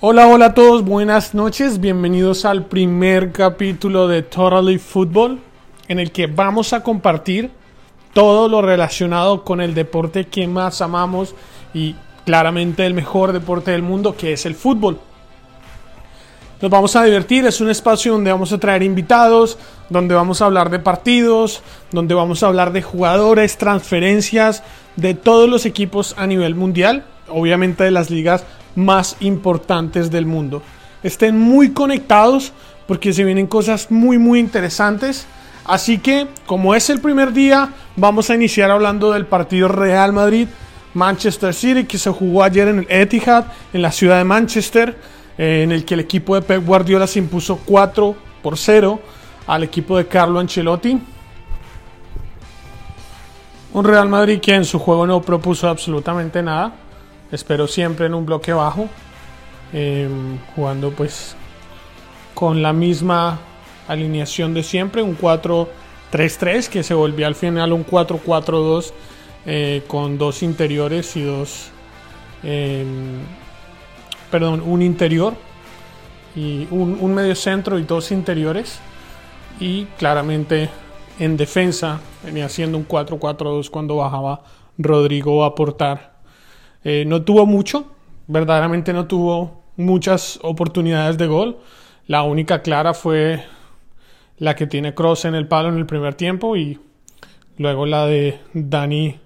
Hola, hola a todos, buenas noches, bienvenidos al primer capítulo de Totally Football, en el que vamos a compartir todo lo relacionado con el deporte que más amamos y claramente el mejor deporte del mundo, que es el fútbol. Nos vamos a divertir, es un espacio donde vamos a traer invitados, donde vamos a hablar de partidos, donde vamos a hablar de jugadores, transferencias, de todos los equipos a nivel mundial, obviamente de las ligas más importantes del mundo. Estén muy conectados porque se vienen cosas muy muy interesantes. Así que, como es el primer día, vamos a iniciar hablando del partido Real Madrid Manchester City que se jugó ayer en el Etihad, en la ciudad de Manchester, eh, en el que el equipo de Pep Guardiola se impuso 4 por 0 al equipo de Carlo Ancelotti. Un Real Madrid que en su juego no propuso absolutamente nada. Espero siempre en un bloque bajo. Em, jugando pues con la misma alineación de siempre. Un 4-3-3 que se volvió al final un 4-4-2 eh, con dos interiores y dos... Em, perdón, un interior y un, un medio centro y dos interiores. Y claramente en defensa venía siendo un 4-4-2 cuando bajaba Rodrigo a aportar. Eh, no tuvo mucho, verdaderamente no tuvo muchas oportunidades de gol. La única clara fue la que tiene Cross en el palo en el primer tiempo y luego la de Dani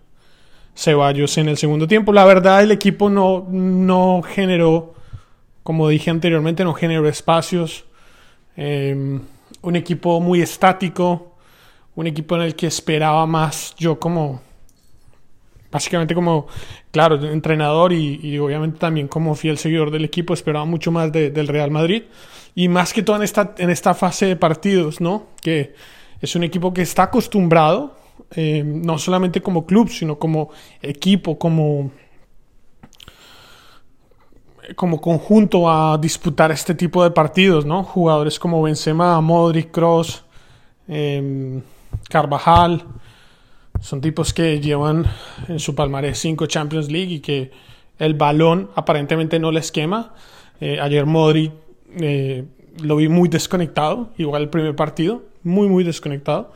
Ceballos en el segundo tiempo. La verdad el equipo no, no generó, como dije anteriormente, no generó espacios. Eh, un equipo muy estático, un equipo en el que esperaba más yo como, básicamente como, claro, entrenador y, obviamente también como fiel seguidor del equipo, esperaba mucho más del Real Madrid. Y más que todo en esta, en esta fase de partidos, ¿no? Que es un equipo que está acostumbrado, eh, no solamente como club, sino como equipo, como como conjunto a disputar este tipo de partidos, ¿no? Jugadores como Benzema, Modric, Cross, eh, Carvajal, son tipos que llevan en su palmarés 5 Champions League y que el balón aparentemente no les quema. Eh, ayer Modric eh, lo vi muy desconectado, igual el primer partido, muy muy desconectado.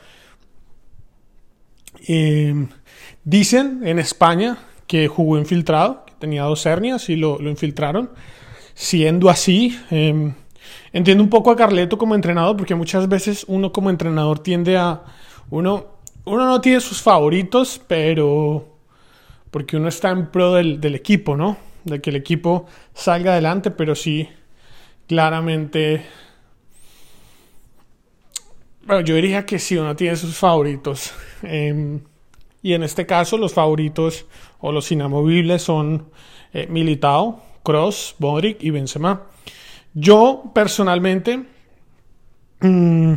Eh, dicen en España que jugó infiltrado, que tenía dos hernias y lo, lo infiltraron. Siendo así, eh, entiendo un poco a Carleto como entrenador, porque muchas veces uno como entrenador tiende a... Uno, uno no tiene sus favoritos, pero... Porque uno está en pro del, equipo, ¿no? De que el equipo salga adelante, pero sí, claramente... Bueno, yo diría que sí, uno tiene sus favoritos. Eh, y en este caso los favoritos o los inamovibles son eh, Militao, Cross, Modric y Benzema. Yo personalmente mmm,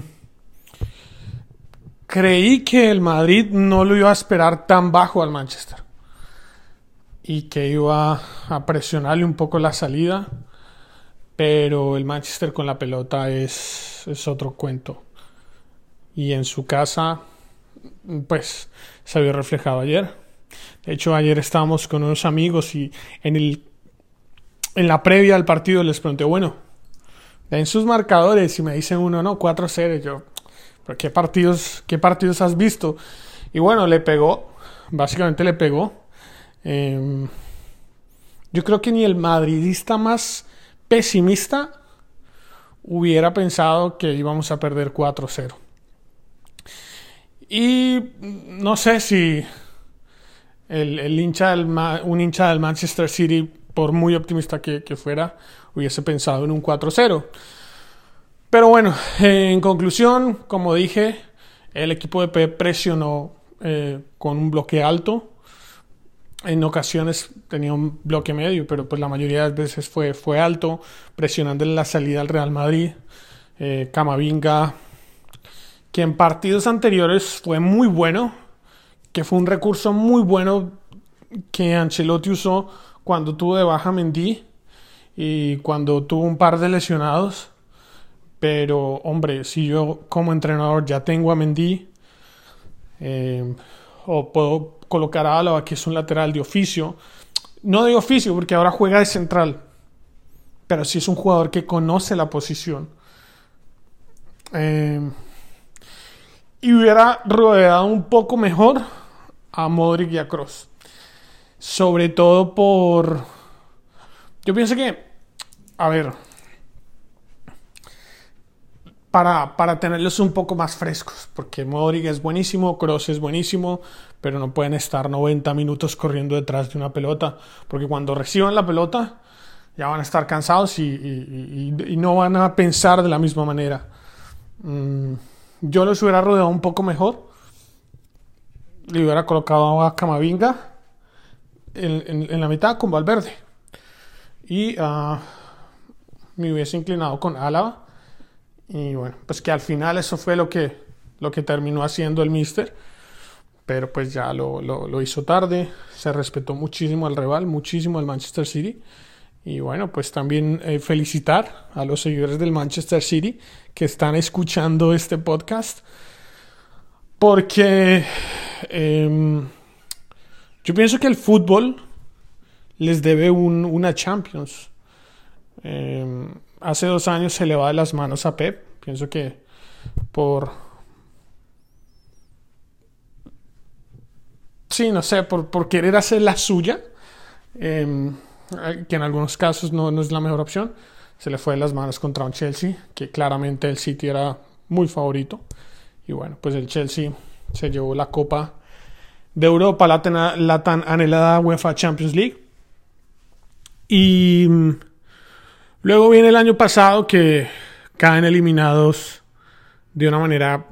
creí que el Madrid no lo iba a esperar tan bajo al Manchester y que iba a presionarle un poco la salida, pero el Manchester con la pelota es, es otro cuento. Y en su casa, pues se vio reflejado ayer. De hecho, ayer estábamos con unos amigos y en, el, en la previa al partido les pregunté, bueno, en sus marcadores y me dicen uno, no, 4-0. Yo, ¿pero qué partidos, qué partidos has visto? Y bueno, le pegó, básicamente le pegó. Eh, yo creo que ni el madridista más pesimista hubiera pensado que íbamos a perder 4-0. Y no sé si el, hincha del, un hincha del Manchester City, por muy optimista que fuera, hubiese pensado en un 4-0. Pero bueno, en conclusión, como dije, el equipo de Pep presionó eh, con un bloque alto. En ocasiones tenía un bloque medio, pero pues la mayoría de las veces fue, fue alto, presionando la salida al Real Madrid. Eh, Camavinga, que en partidos anteriores fue muy bueno, que fue un recurso muy bueno que Ancelotti usó cuando tuvo de baja Mendy y cuando tuvo un par de lesionados. Pero, hombre, si yo como entrenador ya tengo a Mendy, eh, o puedo colocar a Álava, que es un lateral de oficio, no de oficio, porque ahora juega de central, pero sí es un jugador que conoce la posición. Eh, y hubiera rodeado un poco mejor a Modric y a Kroos. Sobre todo por... Yo pienso que... A ver. Para, para tenerlos un poco más frescos. Porque Modric es buenísimo, Kroos es buenísimo. Pero no pueden estar 90 minutos corriendo detrás de una pelota. Porque cuando reciban la pelota ya van a estar cansados y, no van a pensar de la misma manera. Mm, yo los hubiera rodeado un poco mejor. Le hubiera colocado a Camavinga en, la mitad con Valverde. Y uh, me hubiese inclinado con Álava. Y bueno, pues que al final eso fue lo que, lo que terminó haciendo el Mister. Pero pues ya lo, lo, hizo tarde. Se respetó muchísimo al rival, muchísimo al Manchester City. Y bueno, pues también eh, felicitar a los seguidores del Manchester City que están escuchando este podcast. Porque em, yo pienso que el fútbol les debe una Champions. Em, hace dos años se le va de las manos a Pep. Pienso que por... Sí, no sé, por, por querer hacer la suya, em, que en algunos casos no, no, es la mejor opción, se le fue de las manos contra un Chelsea, que claramente el City era muy favorito. Y bueno, pues el Chelsea se llevó la Copa de Europa, la, la tan anhelada UEFA Champions League. Y luego viene el año pasado que caen eliminados de una manera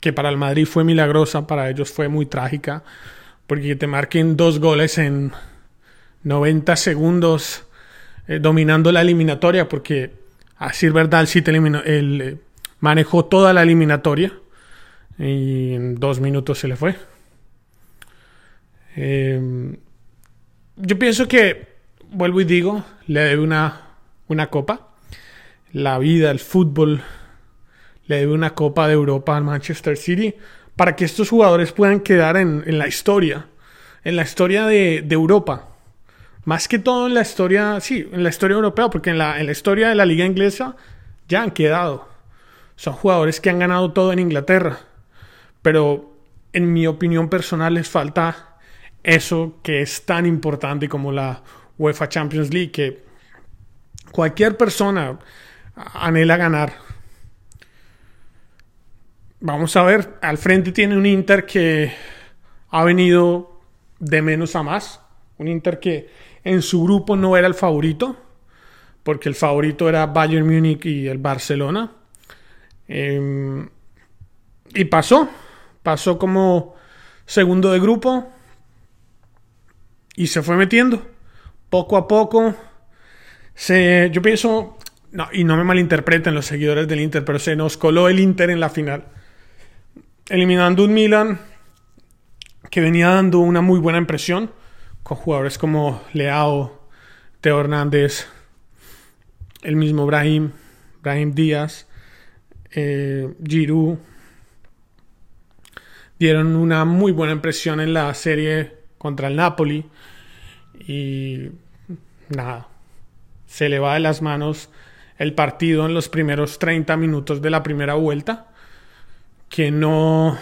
que para el Madrid fue milagrosa, para ellos fue muy trágica, porque te marquen dos goles en 90 segundos eh, dominando la eliminatoria, porque a decir verdad, sí eliminó, él eh, manejó toda la eliminatoria y en dos minutos se le fue. Eh, yo pienso que, vuelvo y digo, le debe una, una copa. La vida, el fútbol, le debe una copa de Europa al Manchester City para que estos jugadores puedan quedar en, la historia, en la historia de, Europa. Más que todo en la historia, sí, en la historia europea, porque en la, en la historia de la liga inglesa ya han quedado. Son jugadores que han ganado todo en Inglaterra. Pero en mi opinión personal les falta eso que es tan importante como la UEFA Champions League, que cualquier persona anhela ganar. Vamos a ver, al frente tiene un Inter que ha venido de menos a más, un Inter que en su grupo no era el favorito, porque el favorito era Bayern Múnich y el Barcelona. Em, y pasó, pasó como segundo de grupo, y se fue metiendo poco a poco. Se, yo pienso, no, y no me malinterpreten los seguidores del Inter, pero se nos coló el Inter en la final, eliminando un Milan que venía dando una muy buena impresión con jugadores como Leao, Teo Hernández, el mismo Brahim, Brahim Díaz, eh, Giroud. Dieron una muy buena impresión en la serie contra el Napoli. Y nada, se le va de las manos el partido en los primeros 30 minutos de la primera vuelta, que no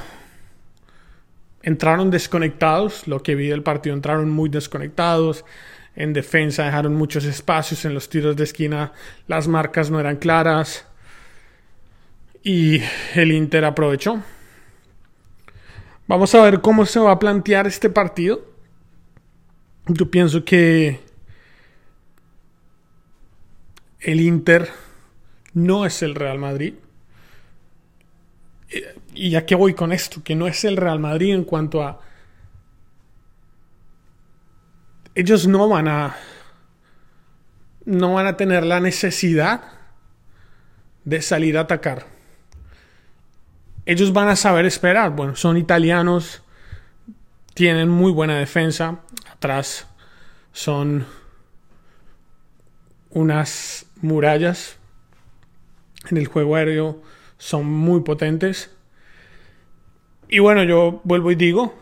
entraron desconectados, lo que vi del partido entraron muy desconectados, en defensa dejaron muchos espacios, en los tiros de esquina las marcas no eran claras y el Inter aprovechó. Vamos a ver cómo se va a plantear este partido. Yo pienso que el Inter no es el Real Madrid. Y ya que voy con esto, que no es el Real Madrid en cuanto a... Ellos no van a... No van a tener la necesidad de salir a atacar. Ellos van a saber esperar. Bueno, son italianos, tienen muy buena defensa atrás son unas murallas en el juego aéreo son muy potentes y bueno yo vuelvo y digo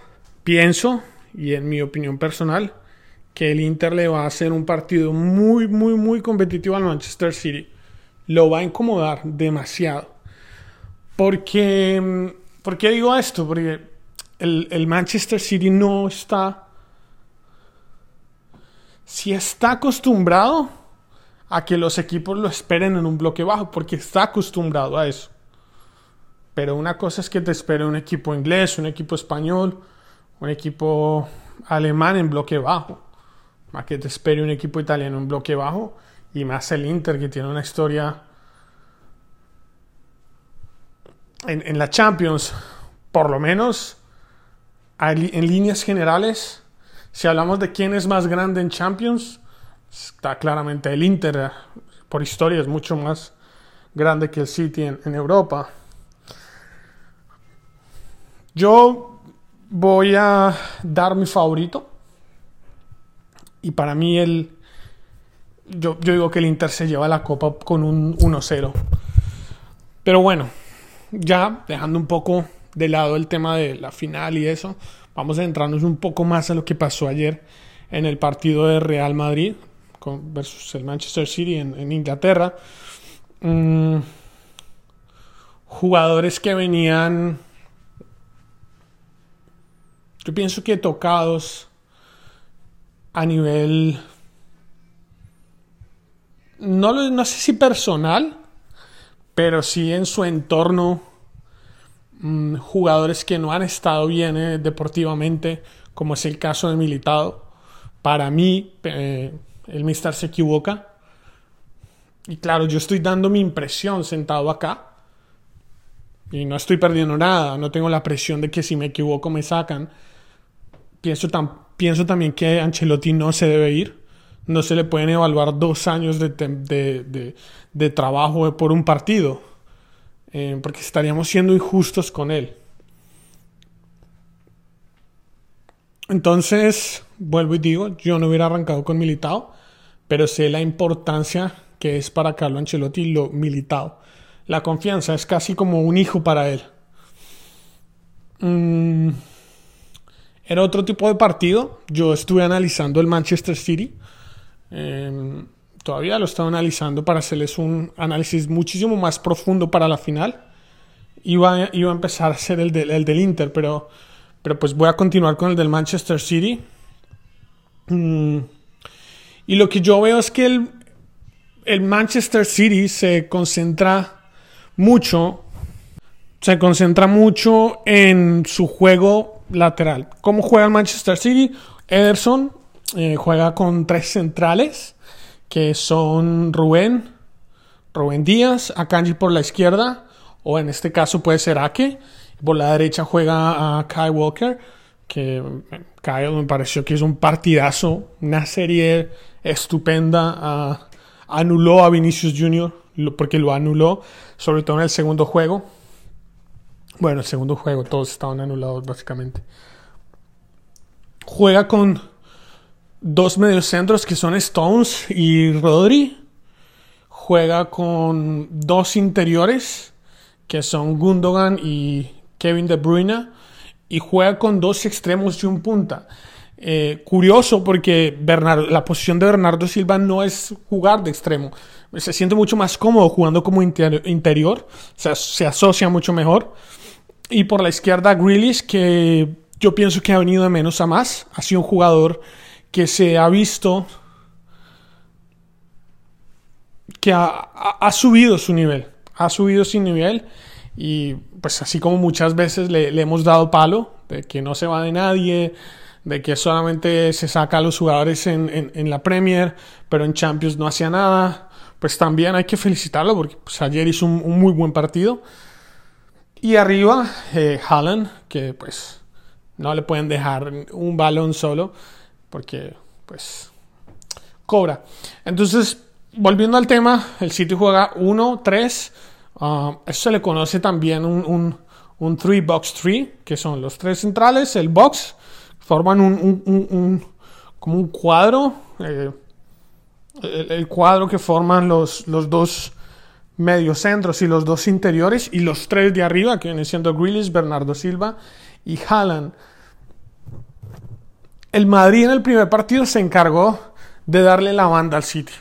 pienso y en mi opinión personal que el Inter le va a hacer un partido muy, muy, muy competitivo al Manchester City. Lo va a incomodar demasiado. Porque, ¿por qué digo esto? Porque el, el Manchester City no está... Si está acostumbrado a que los equipos lo esperen en un bloque bajo, porque está acostumbrado a eso. Pero una cosa es que te espere un equipo inglés, un equipo español, un equipo alemán en bloque bajo. Más que te espere un equipo italiano en bloque bajo. Y más el Inter que tiene una historia en, la Champions, por lo menos en líneas generales, si hablamos de quién es más grande en Champions, está claramente el Inter, por historia es mucho más grande que el City en Europa. Yo voy a dar mi favorito. Y para mí el... Yo, digo que el Inter se lleva la copa con un 1-0. Pero bueno, ya dejando un poco de lado el tema de la final y eso, vamos a entrarnos un poco más a lo que pasó ayer en el partido de Real Madrid versus el Manchester City en, Inglaterra. Mm, jugadores que venían yo pienso que tocados a nivel, no, no sé si personal, pero sí en su entorno, mm, jugadores que no han estado bien eh, deportivamente, como es el caso de Militado. Para mí, eh, el Mister se equivoca. Y claro, yo estoy dando mi impresión sentado acá. Y no estoy perdiendo nada. No tengo la presión de que si me equivoco me sacan pienso, pienso también que Ancelotti no se debe ir. No se le pueden evaluar dos años de, trabajo por un partido. Eh, porque estaríamos siendo injustos con él. Entonces, vuelvo y digo, yo no hubiera arrancado con Militao, pero sé la importancia que es para Carlo Ancelotti lo Militao. La confianza es casi como un hijo para él. Mm, era otro tipo de partido. Yo estuve analizando el Manchester City. Em, todavía lo estaba analizando para hacerles un análisis muchísimo más profundo para la final. Iba, iba a empezar a ser el, el del Inter, pero, pero pues voy a continuar con el del Manchester City. Mm, y lo que yo veo es que el, el Manchester City se concentra mucho, se concentra mucho en su juego lateral. ¿Cómo juega el Manchester City? Ederson eh, juega con tres centrales, que son Rubén, Rubén Díaz, Akanji por la izquierda, o en este caso puede ser Ake. Por la derecha juega a Kai Walker, que Kai me pareció que es un partidazo, una serie estupenda. anuló a Vinicius Jr., porque lo anuló, sobre todo en el segundo juego. Bueno, el segundo juego, todos estaban anulados básicamente. Juega con dos mediocentros que son Stones y Rodri. Juega con dos interiores que son Gundogan y Kevin De Bruyne. Y juega con dos extremos y un punta. Eh, curioso porque la posición de Bernardo Silva no es jugar de extremo. Se siente mucho más cómodo jugando como interior. O sea, se asocia mucho mejor. Y por la izquierda, Grealish, que yo pienso que ha venido de menos a más. Ha sido un jugador que se ha visto que ha, subido su nivel. Ha subido su nivel. Y pues así como muchas veces le, hemos dado palo, de que no se va de nadie, de que solamente se saca a los jugadores en, la Premier, pero en Champions no hacía nada, pues también hay que felicitarlo porque pues, ayer hizo un muy buen partido. Y arriba, eh, que pues no le pueden dejar un balón solo, porque pues cobra. Entonces, volviendo al tema, el City juega 1-3. Uh, eso se le conoce también un, un, three box tree, que son los tres centrales, el box, forman un, como un cuadro. Eh, el, cuadro que forman los, los dos mediocentros y los dos interiores y los tres de arriba que vienen siendo Grealish, Bernardo Silva y Haaland. el Madrid en el primer partido se encargó de darle la banda al City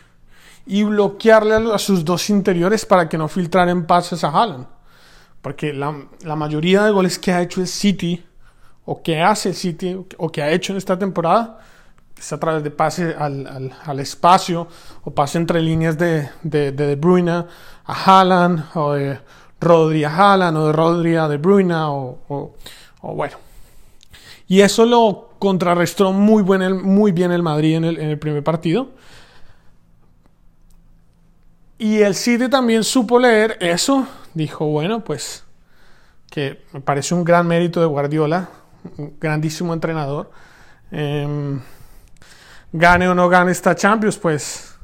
y bloquearle a sus dos interiores para que no filtraran pases a Haaland. Porque la, la, mayoría de goles que ha hecho el City, o que hace el City, o que ha hecho en esta temporada, es a través de pase al, al, espacio, o pase entre líneas de De, de, Bruyne a Haaland, o de Rodri a Haaland, o de Rodri a De Bruyne, o, o, o bueno. Y eso lo contrarrestó muy, buen el, muy bien el Madrid en el, en el primer partido. Y el City también supo leer eso. Dijo, bueno, pues que me parece un gran mérito de Guardiola, grandísimo entrenador. Eh, gane o no gane esta Champions, pues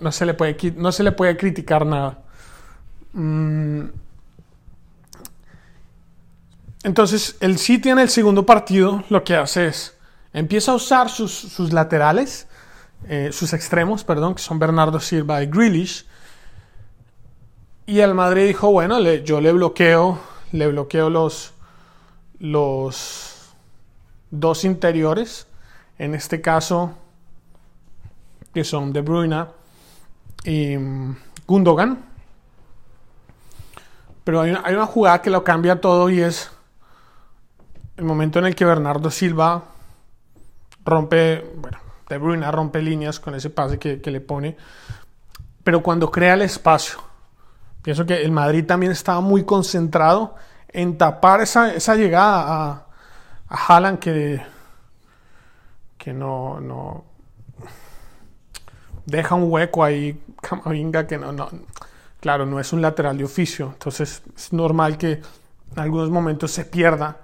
no, se, le puede, no se le puede criticar nada. Mm. Entonces, el City en el segundo partido lo que hace es, empieza a usar sus, laterales eh, sus extremos, perdón, que son Bernardo Silva y Grealish. Y el Madrid dijo, bueno, yo le bloqueo, le bloqueo los, los dos interiores, en este caso, que son De Bruyne y mm, Gundogan. Pero hay una, hay una jugada que lo cambia todo y es el momento en el que Bernardo Silva rompe, bueno, de Bruyne rompe líneas con ese pase que, que, le pone. Pero cuando crea el espacio, pienso que el Madrid también estaba muy concentrado en tapar esa, esa llegada a, a Haaland que, que no, no deja un hueco ahí, Camavinga, que no, no, claro, no es un lateral de oficio. Entonces es normal que en algunos momentos se pierda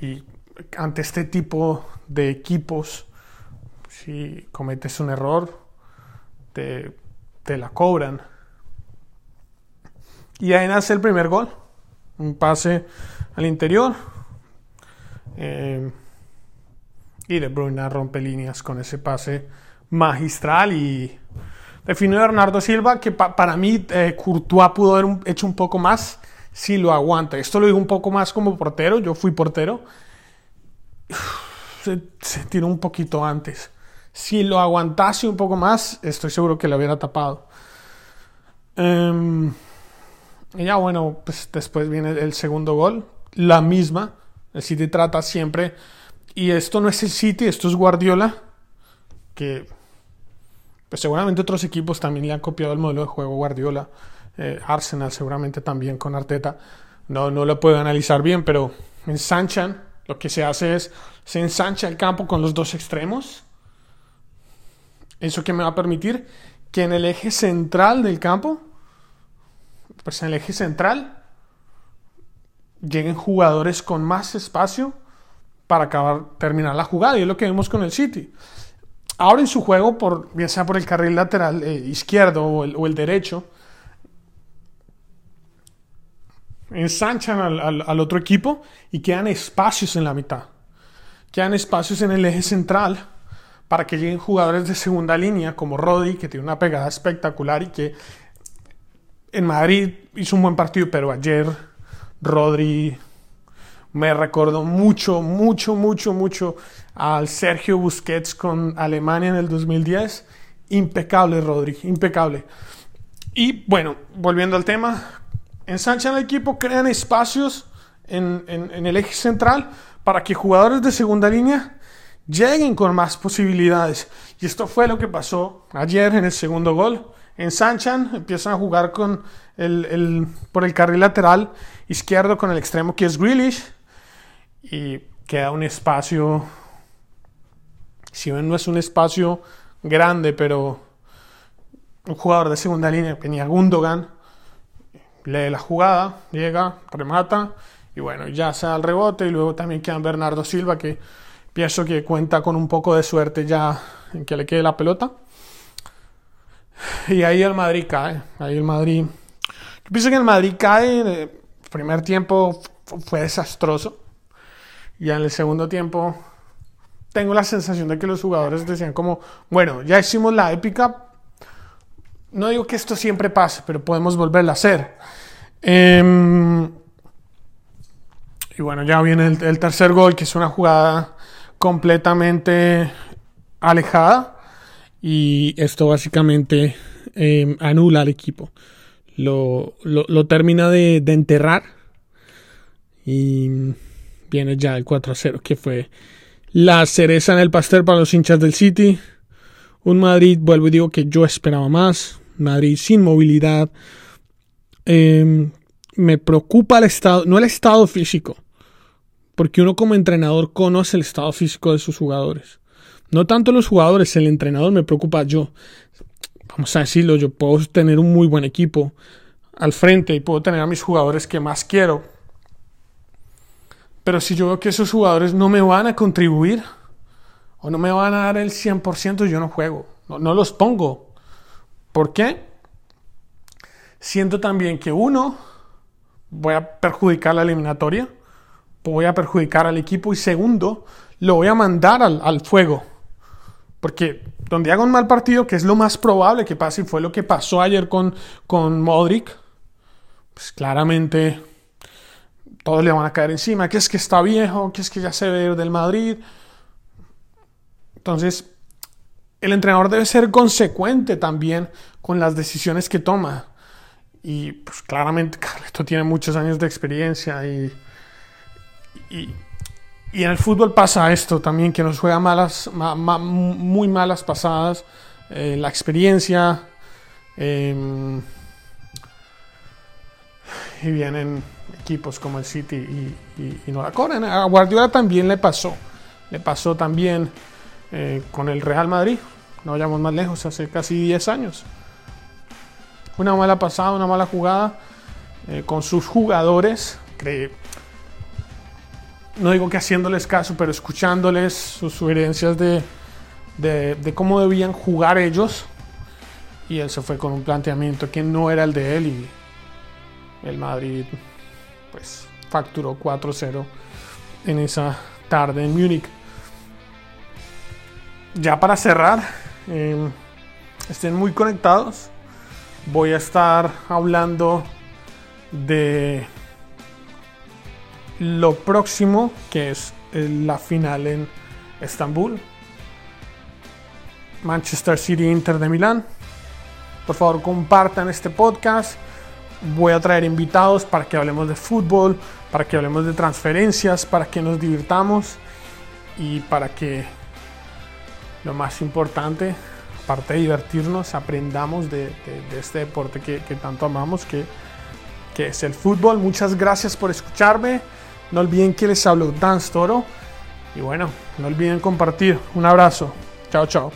y ante este tipo de equipos si cometes un error, te, te la cobran. Y ahí nace el primer gol. Un pase al interior. Eh, y De Bruyne rompe líneas con ese pase magistral y definió Bernardo Silva que pa para mí eh, Courtois pudo haber hecho un poco más si lo aguanta. Esto lo digo un poco más como portero, yo fui portero. Se, tiró un poquito antes. Si lo aguantase un poco más, estoy seguro que lo hubiera tapado. Um, y ya bueno, pues después viene el segundo gol. La misma. El City trata siempre. Y esto no es el City, esto es Guardiola. Que pues seguramente otros equipos también le han copiado el modelo de juego Guardiola. Eh, Arsenal seguramente también con Arteta. No, no lo puedo analizar bien, pero ensanchan. Lo que se hace es, se ensancha el campo con los dos extremos ¿Eso que me va a permitir? Que en el eje central del campo, pues en el eje central, lleguen jugadores con más espacio para acabar, terminar la jugada. Y es lo que vemos con el City. Ahora en su juego, por, bien sea por el carril lateral eh, izquierdo o el, derecho, ensanchan al, al, otro equipo y quedan espacios en la mitad. Quedan espacios en el eje central para que lleguen jugadores de segunda línea como Rodri, que tiene una pegada espectacular y que en Madrid hizo un buen partido, pero ayer Rodri me recordó mucho, mucho, mucho, mucho al Sergio Busquets con Alemania en el 2010. Impecable Rodri, impecable. Y bueno, volviendo al tema, ensanchan el equipo, crean espacios en, el eje central para que jugadores de segunda línea lleguen con más posibilidades. Y esto fue lo que pasó ayer en el segundo gol. Ensanchan, empiezan a jugar con el, por el carril lateral izquierdo con el extremo que es Grealish. Y queda un espacio, si bien no es un espacio grande, pero un jugador de segunda línea, venía Gundogan, lee la jugada, llega, remata, y bueno, ya se da el rebote, y luego también queda Bernardo Silva que Pienso que cuenta con un poco de suerte ya en que le quede la pelota. Y ahí el Madrid cae. Ahí el Madrid. Yo pienso que el Madrid cae. El primer tiempo fue desastroso. Y en el segundo tiempo tengo la sensación de que los jugadores decían como, bueno, ya hicimos la épica. No digo que esto siempre pase, pero podemos volverla a hacer. Eh, y bueno, ya viene el tercer gol, que es una jugada completamente alejada y esto básicamente em, anula al equipo. Lo, termina de, de, enterrar y viene ya el 4 a 0 que fue la cereza en el pastel para los hinchas del City. Un Madrid, vuelvo y digo que yo esperaba más. Madrid sin movilidad. Em, me preocupa el estado, no el estado físico, porque uno como entrenador conoce el estado físico de sus jugadores. No tanto los jugadores, el entrenador me preocupa yo. Vamos a decirlo, yo puedo tener un muy buen equipo al frente y puedo tener a mis jugadores que más quiero. Pero si yo veo que esos jugadores no me van a contribuir o no me van a dar el 100%, yo no juego, no, no los pongo. ¿Por qué? Siento también que uno, voy a perjudicar la eliminatoria voy a perjudicar al equipo y segundo, lo voy a mandar al, fuego. Porque donde haga un mal partido, que es lo más probable que pase, fue lo que pasó ayer con, con Modric, pues claramente todos le van a caer encima, que es que está viejo, que es que ya se ve del Madrid. Entonces, el entrenador debe ser consecuente también con las decisiones que toma. Y pues claramente Carleto tiene muchos años de experiencia y y, en el fútbol pasa esto también, que nos juega malas, muy malas pasadas, eh, la experiencia. Em, y vienen equipos como el City y, no la corren. A Guardiola también le pasó. Le pasó también eh, con el Real Madrid. No vayamos más lejos, hace casi 10 años. Una mala pasada, una mala jugada eh, con sus jugadores. Cree, no digo que haciéndoles caso, pero escuchándoles sus sugerencias de, cómo debían jugar ellos. Y él se fue con un planteamiento que no era el de él y el Madrid pues facturó 4-0 en esa tarde en Múnich. Ya para cerrar, em, estén muy conectados. Voy a estar hablando de lo próximo, que es eh, la final en Estambul. Manchester City Inter de Milán. Por favor, compartan este podcast. Voy a traer invitados para que hablemos de fútbol, para que hablemos de transferencias, para que nos divirtamos y para que lo más importante, aparte de divertirnos, aprendamos de, este deporte que, tanto amamos, que, que es el fútbol. Muchas gracias por escucharme. No olviden que les hablo Dan Toro. Y bueno, no olviden compartir. Un abrazo. Chao, chao.